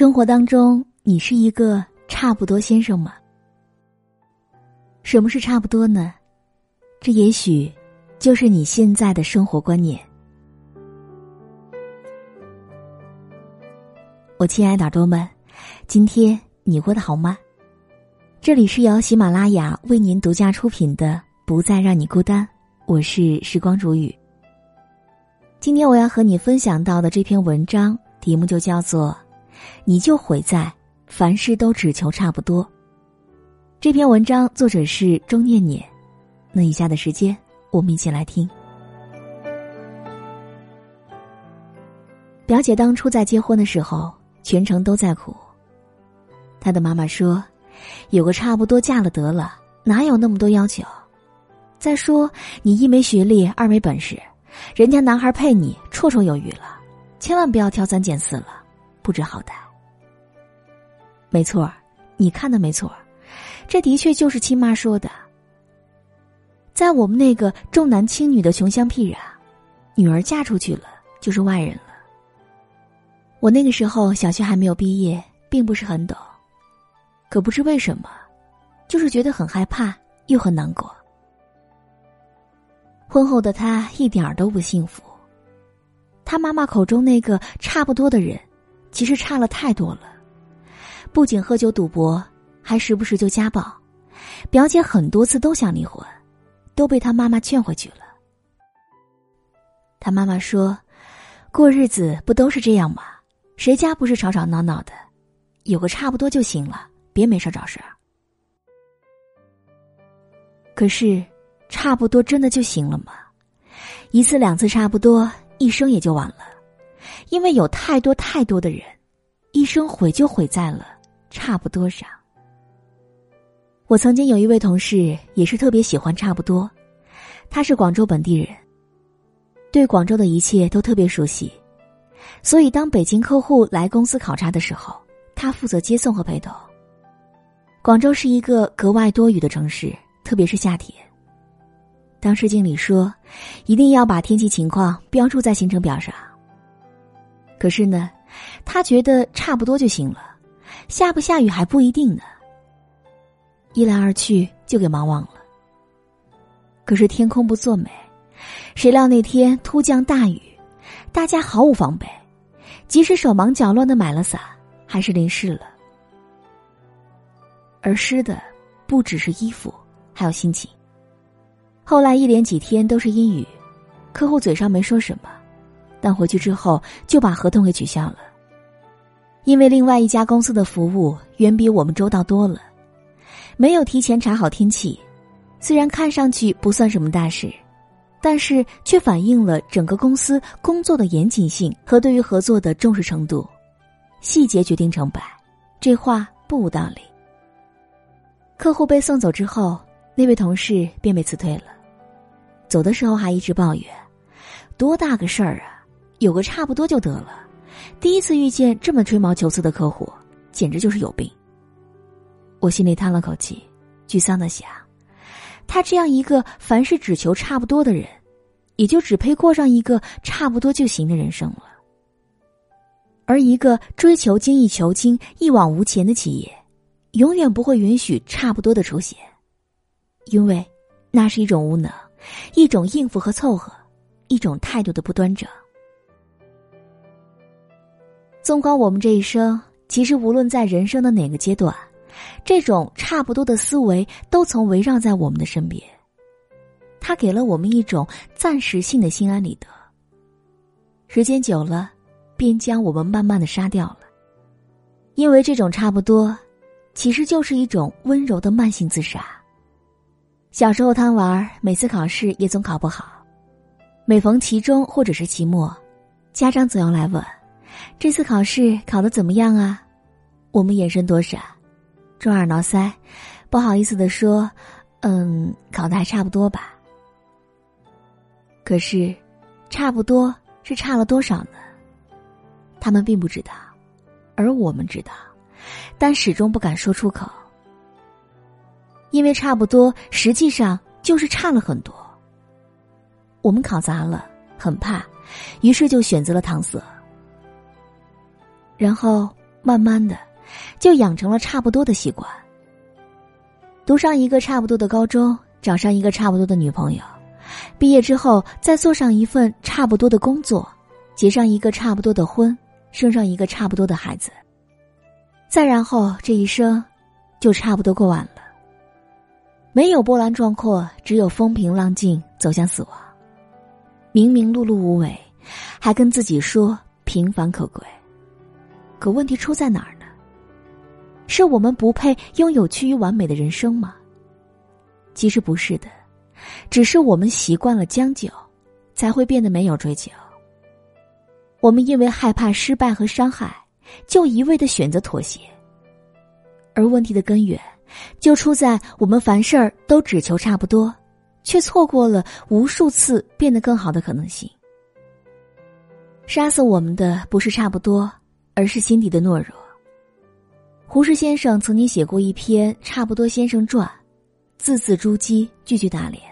生活当中，你是一个差不多先生吗？什么是差不多呢？这也许就是你现在的生活观念。我亲爱的耳朵们，今天你过得好吗？这里是由喜马拉雅为您独家出品的《不再让你孤单》，我是时光煮雨。今天我要和你分享到的这篇文章题目就叫做。你就毁在凡事都只求差不多。这篇文章作者是钟念念，那以下的时间我们一起来听。表姐当初在结婚的时候，全程都在哭。她的妈妈说：“有个差不多嫁了得了，哪有那么多要求？再说你一没学历，二没本事，人家男孩配你绰绰有余了，千万不要挑三拣四了。”不知好歹。没错你看的没错这的确就是亲妈说的。在我们那个重男轻女的穷乡僻壤，女儿嫁出去了就是外人了。我那个时候小学还没有毕业，并不是很懂，可不知为什么，就是觉得很害怕又很难过。婚后的他一点儿都不幸福，他妈妈口中那个差不多的人。其实差了太多了，不仅喝酒赌博，还时不时就家暴。表姐很多次都想离婚，都被他妈妈劝回去了。他妈妈说：“过日子不都是这样吗？谁家不是吵吵闹闹的？有个差不多就行了，别没事找事。”可是，差不多真的就行了吗？一次两次差不多，一生也就完了。因为有太多太多的人，一生毁就毁在了差不多上。我曾经有一位同事，也是特别喜欢差不多，他是广州本地人，对广州的一切都特别熟悉，所以当北京客户来公司考察的时候，他负责接送和陪同。广州是一个格外多雨的城市，特别是夏天。当时经理说，一定要把天气情况标注在行程表上。可是呢，他觉得差不多就行了，下不下雨还不一定呢。一来二去就给忙忘了。可是天空不作美，谁料那天突降大雨，大家毫无防备，即使手忙脚乱的买了伞，还是淋湿了。而湿的不只是衣服，还有心情。后来一连几天都是阴雨，客户嘴上没说什么。但回去之后就把合同给取消了，因为另外一家公司的服务远比我们周到多了，没有提前查好天气。虽然看上去不算什么大事，但是却反映了整个公司工作的严谨性和对于合作的重视程度。细节决定成败，这话不无道理。客户被送走之后，那位同事便被辞退了，走的时候还一直抱怨：“多大个事儿啊！”有个差不多就得了，第一次遇见这么吹毛求疵的客户，简直就是有病。我心里叹了口气，沮丧的想：他这样一个凡事只求差不多的人，也就只配过上一个差不多就行的人生了。而一个追求精益求精、一往无前的企业，永远不会允许差不多的出现，因为那是一种无能，一种应付和凑合，一种态度的不端正。纵观我们这一生，其实无论在人生的哪个阶段，这种差不多的思维都曾围绕在我们的身边。它给了我们一种暂时性的心安理得。时间久了，便将我们慢慢的杀掉了。因为这种差不多，其实就是一种温柔的慢性自杀。小时候贪玩，每次考试也总考不好。每逢期中或者是期末，家长总要来问。这次考试考的怎么样啊？我们眼神躲闪，抓耳挠腮，不好意思的说：“嗯，考的还差不多吧。”可是，差不多是差了多少呢？他们并不知道，而我们知道，但始终不敢说出口，因为差不多实际上就是差了很多。我们考砸了，很怕，于是就选择了搪塞。然后慢慢的，就养成了差不多的习惯。读上一个差不多的高中，找上一个差不多的女朋友，毕业之后再做上一份差不多的工作，结上一个差不多的婚，生上一个差不多的孩子。再然后，这一生就差不多过完了。没有波澜壮阔，只有风平浪静，走向死亡。明明碌碌无为，还跟自己说平凡可贵。可问题出在哪儿呢？是我们不配拥有趋于完美的人生吗？其实不是的，只是我们习惯了将就，才会变得没有追求。我们因为害怕失败和伤害。就一味的选择妥协，而问题的根源就出在我们凡事儿都只求差不多，却错过了无数次变得更好的可能性。杀死我们的不是差不多，而是心底的懦弱。胡适先生曾经写过一篇《差不多先生传》，字字珠玑，句句打脸。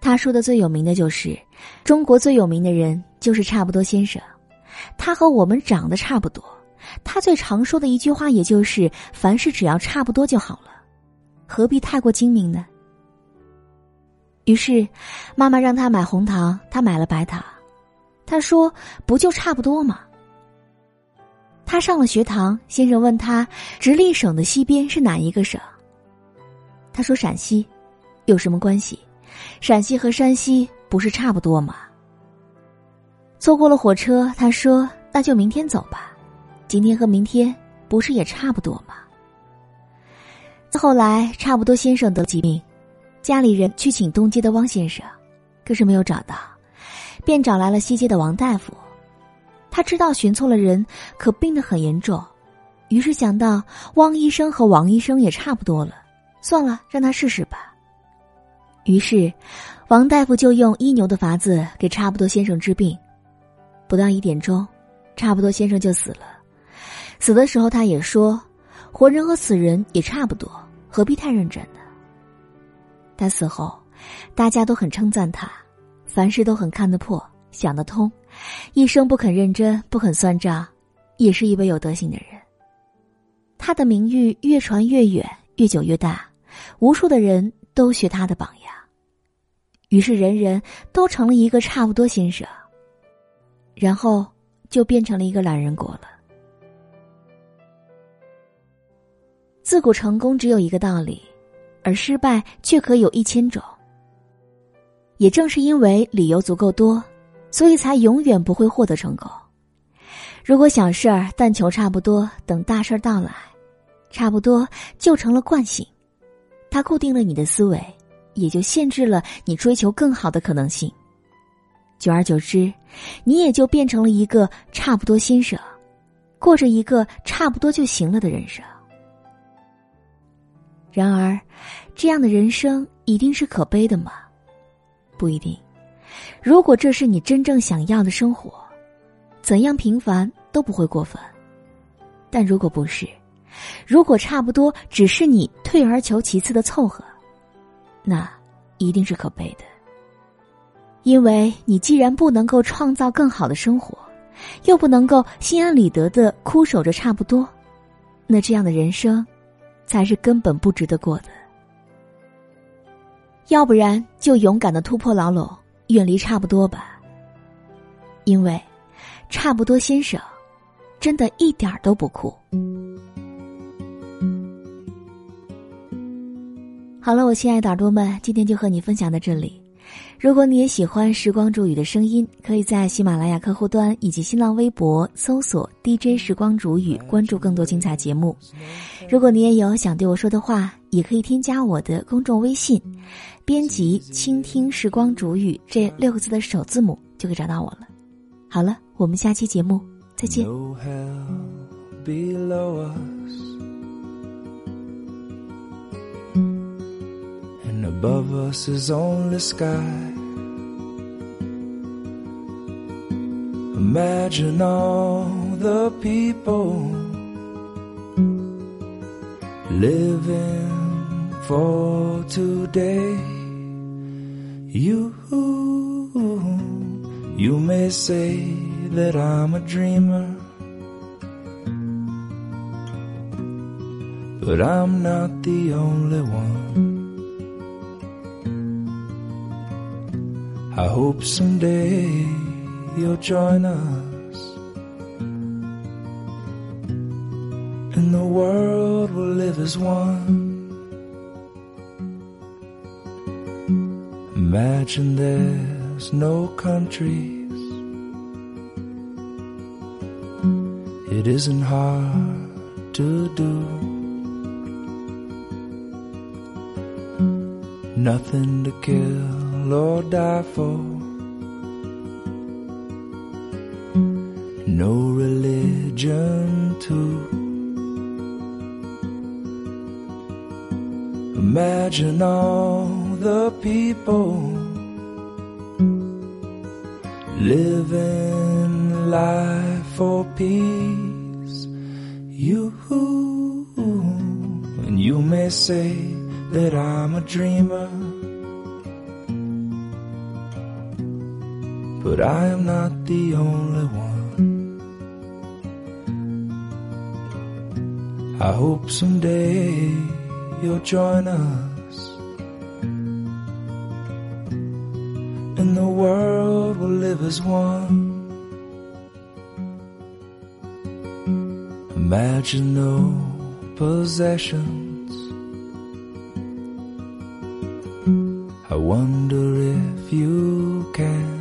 他说的最有名的就是，中国最有名的人就是差不多先生。他和我们长得差不多，他最常说的一句话也就是“凡事只要差不多就好了，何必太过精明呢？”于是，妈妈让他买红糖，他买了白糖。他说：“不就差不多吗？”他上了学堂，先生问他：“直隶省的西边是哪一个省？”他说：“陕西。”有什么关系？陕西和山西不是差不多吗？错过了火车，他说：“那就明天走吧。今天和明天不是也差不多吗？”后来，差不多先生得疾病，家里人去请东街的汪先生，可是没有找到，便找来了西街的王大夫。他知道寻错了人，可病得很严重，于是想到汪医生和王医生也差不多了，算了，让他试试吧。于是，王大夫就用医牛的法子给差不多先生治病。不到一点钟，差不多先生就死了。死的时候，他也说：“活人和死人也差不多，何必太认真呢？”他死后，大家都很称赞他，凡事都很看得破、想得通，一生不肯认真、不肯算账，也是一位有德行的人。他的名誉越传越远，越久越大，无数的人都学他的榜样，于是人人都成了一个差不多先生。然后就变成了一个懒人国了。自古成功只有一个道理，而失败却可有一千种。也正是因为理由足够多，所以才永远不会获得成功。如果小事儿但求差不多，等大事儿到来，差不多就成了惯性，它固定了你的思维，也就限制了你追求更好的可能性。久而久之，你也就变成了一个差不多先生，过着一个差不多就行了的人生。然而，这样的人生一定是可悲的吗？不一定。如果这是你真正想要的生活，怎样平凡都不会过分。但如果不是，如果差不多只是你退而求其次的凑合，那一定是可悲的。因为你既然不能够创造更好的生活，又不能够心安理得的枯守着差不多，那这样的人生，才是根本不值得过的。要不然就勇敢的突破牢笼，远离差不多吧。因为，差不多先生，真的一点儿都不酷。好了，我亲爱的耳朵们，今天就和你分享到这里。如果你也喜欢时光煮雨的声音，可以在喜马拉雅客户端以及新浪微博搜索 DJ 时光煮雨，关注更多精彩节目。如果你也有想对我说的话，也可以添加我的公众微信，编辑“倾听时光煮雨”这六个字的首字母，就可以找到我了。好了，我们下期节目再见。above us is only sky. Imagine all the people living for today. You, you may say that I'm a dreamer, but I'm not the only one. I hope someday you'll join us. And the world will live as one. Imagine there's no countries. It isn't hard to do. Nothing to kill or die for. No religion too. Imagine all the people living life for peace. You and you may say that I'm a dreamer, but I am not the only one. I hope someday you'll join us. As one. Imagine no possessions. I wonder if you can.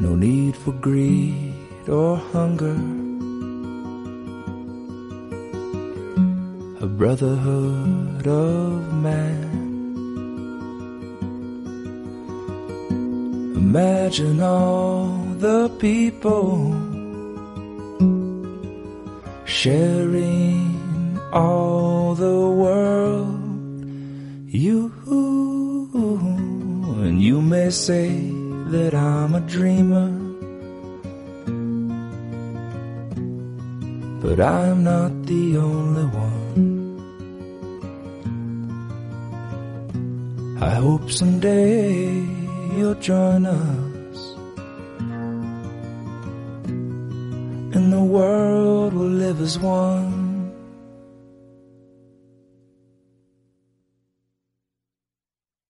No need for greed or hunger. A brotherhood of man. Imagine all the people sharing all the world. You and you may say that I'm a dreamer, but I'm not the only one. I hope someday you'll join us. And the world will live as one.